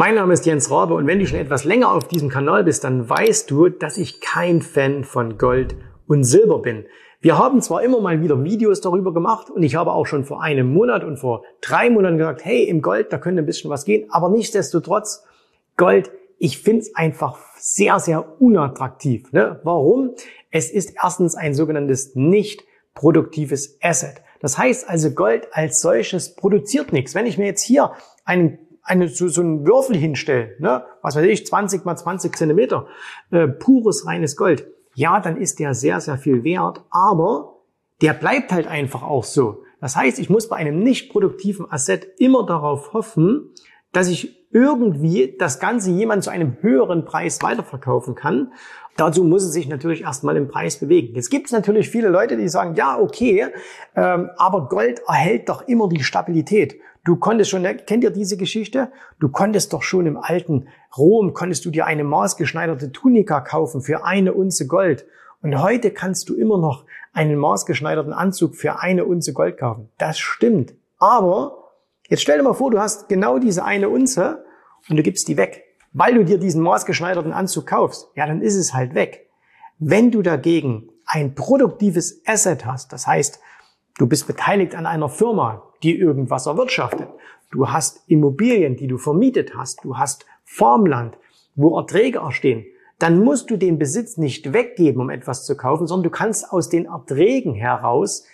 Mein Name ist Jens Rabe und wenn du schon etwas länger auf diesem Kanal bist, dann weißt du, dass ich kein Fan von Gold und Silber bin. Wir haben zwar immer mal wieder Videos darüber gemacht und ich habe auch schon vor einem Monat und vor drei Monaten gesagt, hey, im Gold, da könnte ein bisschen was gehen, aber nichtsdestotrotz, Gold, ich finde es einfach sehr, sehr unattraktiv. Ne? Warum? Es ist erstens ein sogenanntes nicht produktives Asset. Das heißt also, Gold als solches produziert nichts. Wenn ich mir jetzt hier einen eine, so, so einen Würfel hinstelle, ne, was weiß ich, 20 mal 20 Zentimeter, äh, pures reines Gold, ja, dann ist der sehr, sehr viel wert, aber der bleibt halt einfach auch so. Das heißt, ich muss bei einem nicht produktiven Asset immer darauf hoffen, dass ich irgendwie das Ganze jemand zu einem höheren Preis weiterverkaufen kann. Dazu muss es sich natürlich erstmal im Preis bewegen. Jetzt gibt es natürlich viele Leute, die sagen, ja, okay, ähm, aber Gold erhält doch immer die Stabilität. Du konntest schon, kennt ihr diese Geschichte? Du konntest doch schon im alten Rom, konntest du dir eine maßgeschneiderte Tunika kaufen für eine Unze Gold. Und heute kannst du immer noch einen maßgeschneiderten Anzug für eine Unze Gold kaufen. Das stimmt. Aber jetzt stell dir mal vor, du hast genau diese eine Unze und du gibst die weg weil du dir diesen maßgeschneiderten Anzug kaufst, ja, dann ist es halt weg. Wenn du dagegen ein produktives Asset hast, das heißt, du bist beteiligt an einer Firma, die irgendwas erwirtschaftet, du hast Immobilien, die du vermietet hast, du hast Farmland, wo Erträge erstehen, dann musst du den Besitz nicht weggeben, um etwas zu kaufen, sondern du kannst aus den Erträgen heraus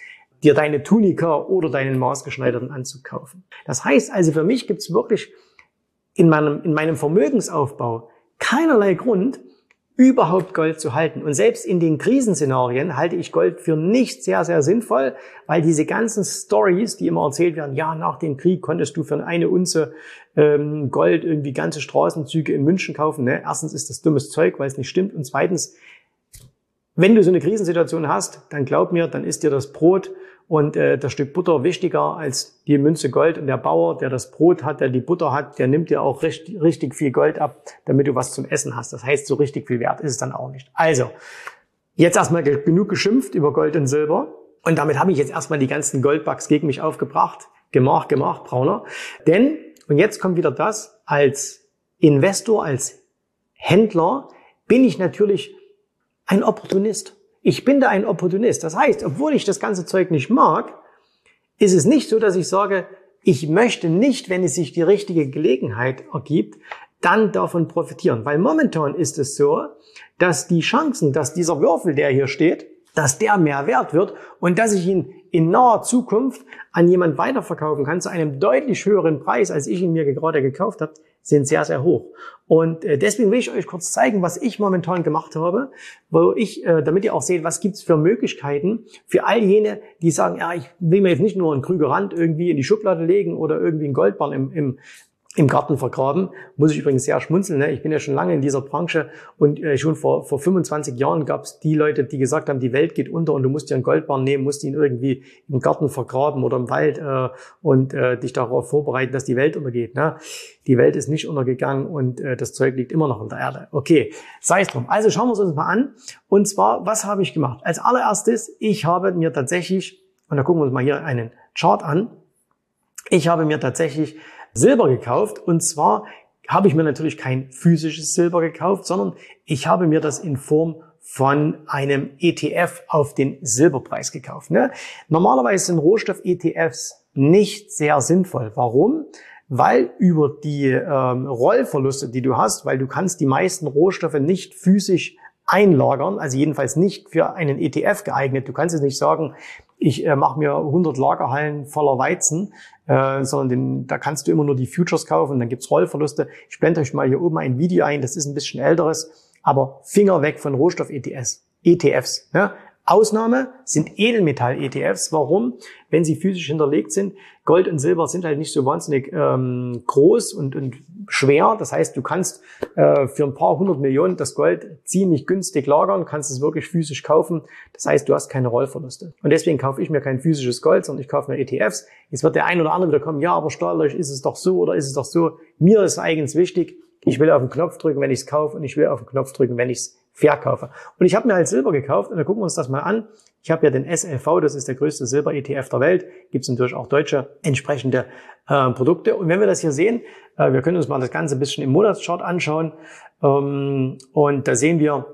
dir deine Tunika oder deinen maßgeschneiderten Anzug kaufen. Das heißt also, für mich gibt's wirklich in meinem, in meinem Vermögensaufbau keinerlei Grund, überhaupt Gold zu halten. Und selbst in den Krisenszenarien halte ich Gold für nicht sehr, sehr sinnvoll, weil diese ganzen Stories, die immer erzählt werden, ja, nach dem Krieg konntest du für eine Unze ähm, Gold irgendwie ganze Straßenzüge in München kaufen. Ne? Erstens ist das dummes Zeug, weil es nicht stimmt. Und zweitens, wenn du so eine Krisensituation hast, dann glaub mir, dann ist dir das Brot und äh, das Stück Butter wichtiger als die Münze Gold. Und der Bauer, der das Brot hat, der die Butter hat, der nimmt dir auch richtig, richtig viel Gold ab, damit du was zum Essen hast. Das heißt, so richtig viel wert ist es dann auch nicht. Also, jetzt erstmal genug geschimpft über Gold und Silber. Und damit habe ich jetzt erstmal die ganzen Goldbugs gegen mich aufgebracht. Gemach, gemach, Brauner. Denn, und jetzt kommt wieder das, als Investor, als Händler bin ich natürlich ein Opportunist. Ich bin da ein Opportunist. Das heißt, obwohl ich das ganze Zeug nicht mag, ist es nicht so, dass ich sage, ich möchte nicht, wenn es sich die richtige Gelegenheit ergibt, dann davon profitieren. Weil momentan ist es so, dass die Chancen, dass dieser Würfel, der hier steht, dass der mehr wert wird und dass ich ihn in naher Zukunft an jemand weiterverkaufen kann zu einem deutlich höheren Preis, als ich ihn mir gerade gekauft habe, sind sehr, sehr hoch. Und äh, deswegen will ich euch kurz zeigen, was ich momentan gemacht habe, wo ich, äh, damit ihr auch seht, was gibt's für Möglichkeiten für all jene, die sagen, ja, ich will mir jetzt nicht nur einen Krügerrand irgendwie in die Schublade legen oder irgendwie einen Goldbarren im, im, im Garten vergraben. Muss ich übrigens sehr schmunzeln. Ne? Ich bin ja schon lange in dieser Branche und äh, schon vor, vor 25 Jahren gab es die Leute, die gesagt haben, die Welt geht unter und du musst dir einen Goldbarren nehmen, musst ihn irgendwie im Garten vergraben oder im Wald äh, und äh, dich darauf vorbereiten, dass die Welt untergeht. Ne? Die Welt ist nicht untergegangen und äh, das Zeug liegt immer noch in der Erde. Okay, sei es drum. Also schauen wir es uns mal an. Und zwar, was habe ich gemacht? Als allererstes, ich habe mir tatsächlich, und da gucken wir uns mal hier einen Chart an, ich habe mir tatsächlich Silber gekauft und zwar habe ich mir natürlich kein physisches Silber gekauft, sondern ich habe mir das in Form von einem ETF auf den Silberpreis gekauft. Ne? Normalerweise sind Rohstoff-ETFs nicht sehr sinnvoll. Warum? Weil über die ähm, Rollverluste, die du hast, weil du kannst die meisten Rohstoffe nicht physisch einlagern, also jedenfalls nicht für einen ETF geeignet. Du kannst es nicht sagen, ich äh, mache mir 100 Lagerhallen voller Weizen, äh, sondern den, da kannst du immer nur die Futures kaufen, dann gibt's Rollverluste. Ich blende euch mal hier oben ein Video ein, das ist ein bisschen älteres, aber Finger weg von Rohstoff-ETFs. ETFs. Ne? Ausnahme sind Edelmetall-ETFs. Warum? Wenn sie physisch hinterlegt sind. Gold und Silber sind halt nicht so wahnsinnig ähm, groß und, und schwer. Das heißt, du kannst äh, für ein paar hundert Millionen das Gold ziemlich günstig lagern, kannst es wirklich physisch kaufen. Das heißt, du hast keine Rollverluste. Und deswegen kaufe ich mir kein physisches Gold, sondern ich kaufe mir ETFs. Jetzt wird der ein oder andere wieder kommen, ja, aber steuerlich ist es doch so oder ist es doch so. Mir ist eigens wichtig, ich will auf den Knopf drücken, wenn ich es kaufe und ich will auf den Knopf drücken, wenn ich es verkaufe. Und ich habe mir halt Silber gekauft und da gucken wir uns das mal an. Ich habe ja den SLV, das ist der größte Silber-ETF der Welt. Gibt es natürlich auch deutsche entsprechende äh, Produkte. Und wenn wir das hier sehen, äh, wir können uns mal das Ganze ein bisschen im Monatschart anschauen. Ähm, und da sehen wir,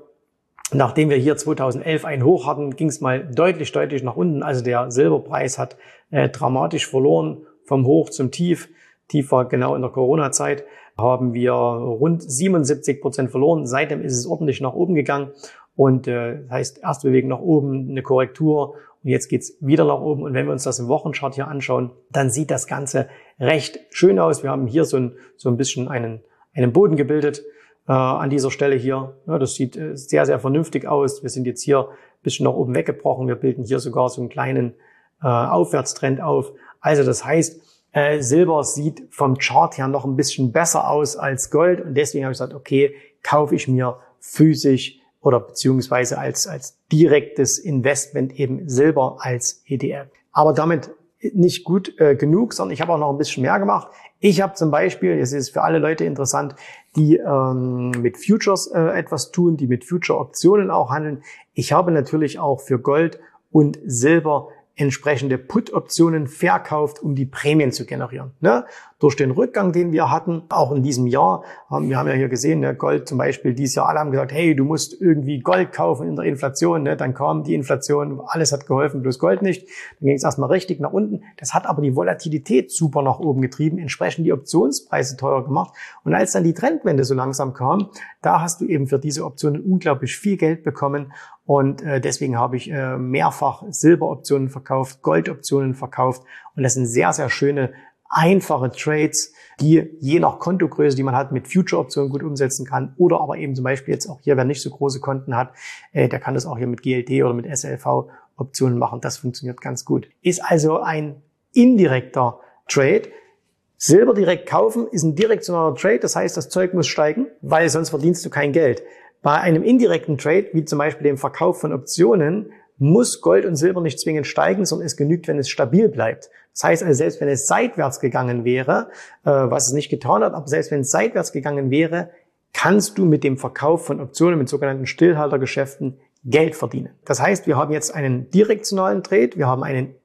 nachdem wir hier 2011 ein Hoch hatten, ging es mal deutlich, deutlich nach unten. Also der Silberpreis hat äh, dramatisch verloren vom Hoch zum Tief. Tief war genau in der Corona-Zeit haben wir rund 77 Prozent verloren. Seitdem ist es ordentlich nach oben gegangen. Und äh, das heißt, erste Bewegung nach oben, eine Korrektur und jetzt geht's wieder nach oben. Und wenn wir uns das im Wochenchart hier anschauen, dann sieht das Ganze recht schön aus. Wir haben hier so ein, so ein bisschen einen, einen Boden gebildet äh, an dieser Stelle hier. Ja, das sieht äh, sehr, sehr vernünftig aus. Wir sind jetzt hier ein bisschen nach oben weggebrochen. Wir bilden hier sogar so einen kleinen äh, Aufwärtstrend auf. Also das heißt, äh, Silber sieht vom Chart her noch ein bisschen besser aus als Gold und deswegen habe ich gesagt, okay, kaufe ich mir physisch oder beziehungsweise als, als direktes Investment eben Silber als ETF. Aber damit nicht gut äh, genug, sondern ich habe auch noch ein bisschen mehr gemacht. Ich habe zum Beispiel, jetzt ist für alle Leute interessant, die ähm, mit Futures äh, etwas tun, die mit Future-Optionen auch handeln. Ich habe natürlich auch für Gold und Silber entsprechende Put-Optionen verkauft, um die Prämien zu generieren. Ne? Durch den Rückgang, den wir hatten, auch in diesem Jahr, haben, wir haben ja hier gesehen, ne, Gold zum Beispiel, dieses Jahr alle haben gesagt, hey, du musst irgendwie Gold kaufen in der Inflation. Ne? Dann kam die Inflation, alles hat geholfen, bloß Gold nicht. Dann ging es erstmal richtig nach unten. Das hat aber die Volatilität super nach oben getrieben, entsprechend die Optionspreise teuer gemacht. Und als dann die Trendwende so langsam kam, da hast du eben für diese Optionen unglaublich viel Geld bekommen und äh, deswegen habe ich äh, mehrfach Silberoptionen verkauft, Goldoptionen verkauft. Und das sind sehr, sehr schöne, einfache Trades, die je nach Kontogröße, die man hat, mit Future-Optionen gut umsetzen kann. Oder aber eben zum Beispiel jetzt auch hier, wer nicht so große Konten hat, äh, der kann das auch hier mit GLD oder mit SLV-Optionen machen. Das funktioniert ganz gut. Ist also ein indirekter Trade. Silber direkt kaufen ist ein direktionaler Trade. Das heißt, das Zeug muss steigen, weil sonst verdienst du kein Geld. Bei einem indirekten Trade, wie zum Beispiel dem Verkauf von Optionen, muss Gold und Silber nicht zwingend steigen, sondern es genügt, wenn es stabil bleibt. Das heißt also, selbst wenn es seitwärts gegangen wäre, äh, was es nicht getan hat, aber selbst wenn es seitwärts gegangen wäre, kannst du mit dem Verkauf von Optionen, mit sogenannten Stillhaltergeschäften Geld verdienen. Das heißt, wir haben jetzt einen direktionalen Trade, wir haben einen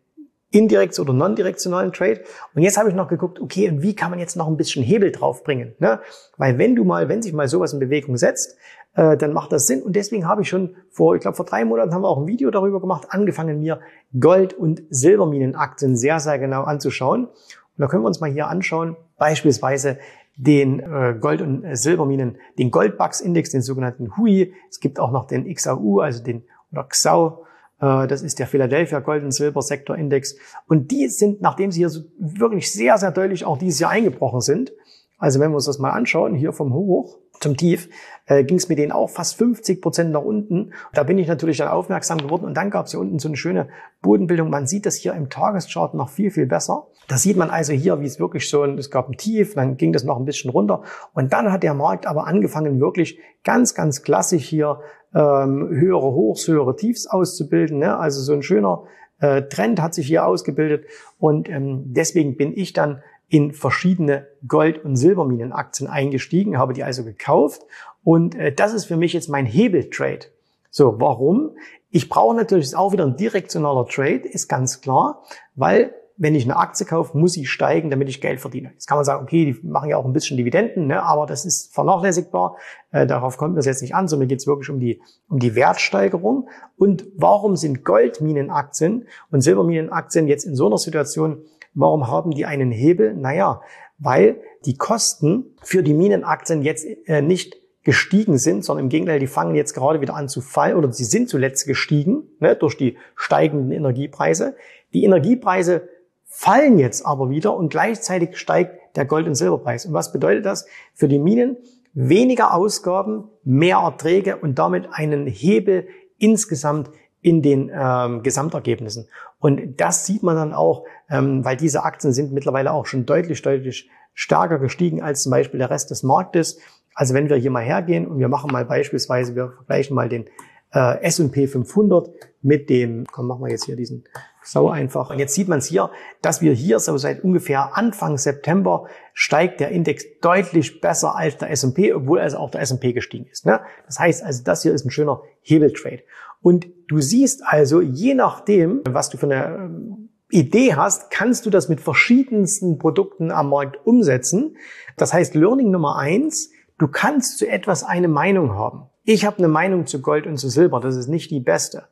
indirekt oder non-direktionalen Trade. Und jetzt habe ich noch geguckt, okay, und wie kann man jetzt noch ein bisschen Hebel draufbringen? Ne? Weil wenn du mal, wenn sich mal sowas in Bewegung setzt, äh, dann macht das Sinn. Und deswegen habe ich schon vor, ich glaube vor drei Monaten haben wir auch ein Video darüber gemacht, angefangen mir Gold- und Silberminenaktien sehr, sehr genau anzuschauen. Und da können wir uns mal hier anschauen, beispielsweise den äh, Gold- und Silberminen, den Goldbugs-Index, den sogenannten HUI. Es gibt auch noch den XAU, also den oder XAU, äh, das ist der Philadelphia Gold- und Silber-Sektor-Index. Und die sind, nachdem sie hier so wirklich sehr, sehr deutlich auch dieses Jahr eingebrochen sind, also wenn wir uns das mal anschauen, hier vom Hoch zum Tief, äh, ging es mit denen auch fast 50 Prozent nach unten. Da bin ich natürlich dann aufmerksam geworden und dann gab es hier unten so eine schöne Bodenbildung. Man sieht das hier im Tageschart noch viel, viel besser. Da sieht man also hier, wie es wirklich so, es gab ein Tief, dann ging das noch ein bisschen runter und dann hat der Markt aber angefangen, wirklich ganz, ganz klassisch hier ähm, höhere Hochs, höhere Tiefs auszubilden. Ne? Also so ein schöner äh, Trend hat sich hier ausgebildet und ähm, deswegen bin ich dann in verschiedene Gold- und Silberminenaktien eingestiegen, habe die also gekauft und äh, das ist für mich jetzt mein Hebeltrade. So, warum? Ich brauche natürlich auch wieder ein direktionaler Trade, ist ganz klar, weil wenn ich eine Aktie kaufe, muss sie steigen, damit ich Geld verdiene. Jetzt kann man sagen, okay, die machen ja auch ein bisschen Dividenden, ne, aber das ist vernachlässigbar. Äh, darauf kommt es jetzt nicht an, sondern geht es wirklich um die, um die Wertsteigerung. Und warum sind Goldminenaktien und Silberminenaktien jetzt in so einer Situation, warum haben die einen Hebel? Naja, weil die Kosten für die Minenaktien jetzt äh, nicht gestiegen sind, sondern im Gegenteil, die fangen jetzt gerade wieder an zu fallen oder sie sind zuletzt gestiegen ne, durch die steigenden Energiepreise. Die Energiepreise fallen jetzt aber wieder und gleichzeitig steigt der Gold- und Silberpreis. Und was bedeutet das für die Minen? Weniger Ausgaben, mehr Erträge und damit einen Hebel insgesamt in den ähm, Gesamtergebnissen. Und das sieht man dann auch, ähm, weil diese Aktien sind mittlerweile auch schon deutlich, deutlich stärker gestiegen als zum Beispiel der Rest des Marktes. Also wenn wir hier mal hergehen und wir machen mal beispielsweise, wir vergleichen mal den äh, S&P 500 mit dem, komm, machen wir jetzt hier diesen Sau einfach. Und jetzt sieht man es hier, dass wir hier so seit ungefähr Anfang September steigt der Index deutlich besser als der S&P, obwohl also auch der S&P gestiegen ist. Ne? Das heißt also, das hier ist ein schöner Hebeltrade. Und du siehst also, je nachdem, was du für eine ähm, Idee hast, kannst du das mit verschiedensten Produkten am Markt umsetzen. Das heißt, Learning Nummer eins, du kannst zu etwas eine Meinung haben. Ich habe eine Meinung zu Gold und zu Silber, das ist nicht die beste.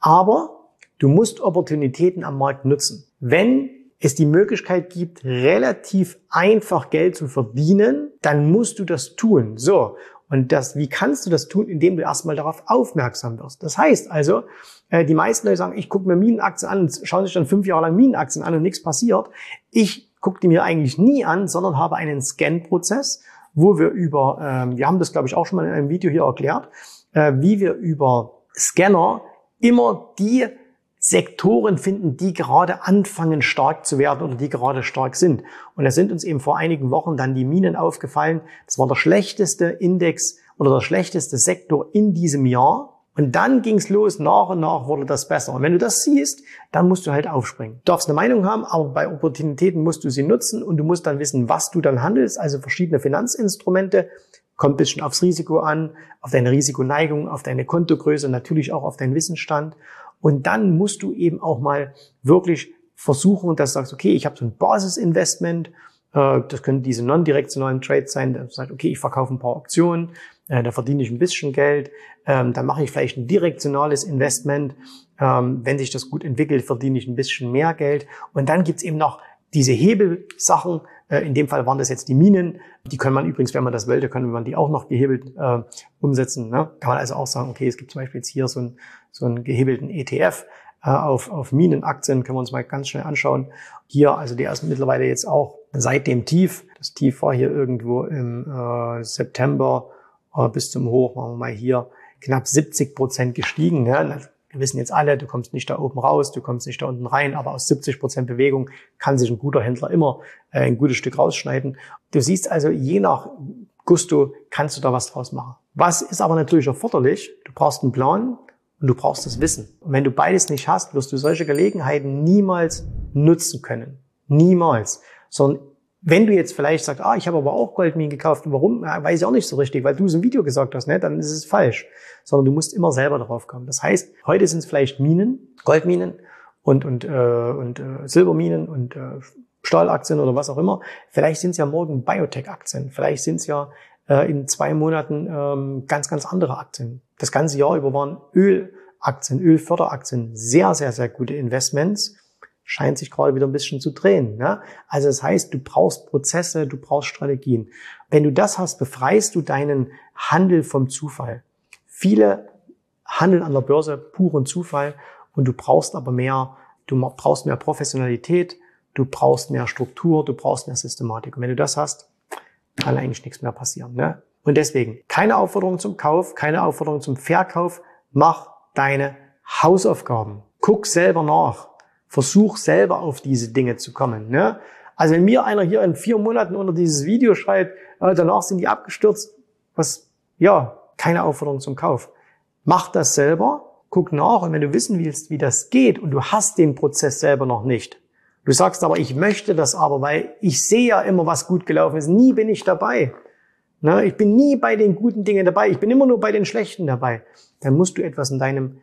Aber Du musst Opportunitäten am Markt nutzen. Wenn es die Möglichkeit gibt, relativ einfach Geld zu verdienen, dann musst du das tun. So. Und das, wie kannst du das tun? Indem du erstmal darauf aufmerksam wirst. Das heißt also, äh, die meisten Leute sagen, ich gucke mir Minenaktien an und schauen sich dann fünf Jahre lang Minenaktien an und nichts passiert. Ich gucke die mir eigentlich nie an, sondern habe einen Scan-Prozess, wo wir über, ähm, wir haben das glaube ich auch schon mal in einem Video hier erklärt, äh, wie wir über Scanner immer die Sektoren finden, die gerade anfangen stark zu werden oder die gerade stark sind. Und da sind uns eben vor einigen Wochen dann die Minen aufgefallen. Das war der schlechteste Index oder der schlechteste Sektor in diesem Jahr. Und dann ging's los, nach und nach wurde das besser. Und wenn du das siehst, dann musst du halt aufspringen. Du darfst eine Meinung haben, aber bei Opportunitäten musst du sie nutzen und du musst dann wissen, was du dann handelst, also verschiedene Finanzinstrumente. Kommt bisschen aufs Risiko an, auf deine Risikoneigung, auf deine Kontogröße, natürlich auch auf deinen Wissensstand. Und dann musst du eben auch mal wirklich versuchen, dass du sagst, okay, ich habe so ein Basisinvestment, äh, das können diese non-direktionalen Trades sein, da sagt, okay, ich verkaufe ein paar Optionen, äh, da verdiene ich ein bisschen Geld, ähm, dann mache ich vielleicht ein direktionales Investment, ähm, wenn sich das gut entwickelt, verdiene ich ein bisschen mehr Geld. Und dann gibt's eben noch diese Hebelsachen, in dem Fall waren das jetzt die Minen. Die kann man übrigens, wenn man das wollte, kann man die auch noch gehebelt äh, umsetzen. Ne? Kann man also auch sagen, okay, es gibt zum Beispiel jetzt hier so, ein, so einen gehebelten ETF äh, auf, auf Minenaktien, können wir uns mal ganz schnell anschauen. Hier, also die ist mittlerweile jetzt auch seit dem Tief. Das Tief war hier irgendwo im äh, September äh, bis zum Hoch, machen wir mal hier, knapp 70 Prozent gestiegen. Ne? Wir wissen jetzt alle, du kommst nicht da oben raus, du kommst nicht da unten rein, aber aus 70 Prozent Bewegung kann sich ein guter Händler immer äh, ein gutes Stück rausschneiden. Du siehst also, je nach Gusto kannst du da was draus machen. Was ist aber natürlich erforderlich? Du brauchst einen Plan und du brauchst das Wissen. Und wenn du beides nicht hast, wirst du solche Gelegenheiten niemals nutzen können. Niemals. Sondern wenn du jetzt vielleicht sagst, ah, ich habe aber auch Goldminen gekauft, warum, ja, weiß ich auch nicht so richtig, weil du es im Video gesagt hast, ne, dann ist es falsch. Sondern du musst immer selber darauf kommen. Das heißt, heute sind es vielleicht Minen, Goldminen und, und, äh, und äh, Silberminen und äh, Stahlaktien oder was auch immer. Vielleicht sind es ja morgen Biotech-Aktien. Vielleicht sind es ja äh, in zwei Monaten ähm, ganz, ganz andere Aktien. Das ganze Jahr über waren Ölaktien, Ölförderaktien sehr, sehr, sehr gute Investments scheint sich gerade wieder ein bisschen zu drehen. Ne? Also das heißt, du brauchst Prozesse, du brauchst Strategien. Wenn du das hast, befreist du deinen Handel vom Zufall. Viele handeln an der Börse puren Zufall und du brauchst aber mehr, du brauchst mehr Professionalität, du brauchst mehr Struktur, du brauchst mehr Systematik. Und wenn du das hast, kann eigentlich nichts mehr passieren. Ne? Und deswegen keine Aufforderung zum Kauf, keine Aufforderung zum Verkauf. Mach deine Hausaufgaben. Guck selber nach. Versuch selber auf diese Dinge zu kommen. Ne? Also wenn mir einer hier in vier Monaten unter dieses Video schreibt, äh, danach sind die abgestürzt, was, ja, keine Aufforderung zum Kauf. Mach das selber, guck nach und wenn du wissen willst, wie das geht und du hast den Prozess selber noch nicht, du sagst aber, ich möchte das aber, weil ich sehe ja immer, was gut gelaufen ist, nie bin ich dabei. Ne? Ich bin nie bei den guten Dingen dabei, ich bin immer nur bei den schlechten dabei. Dann musst du etwas in deinem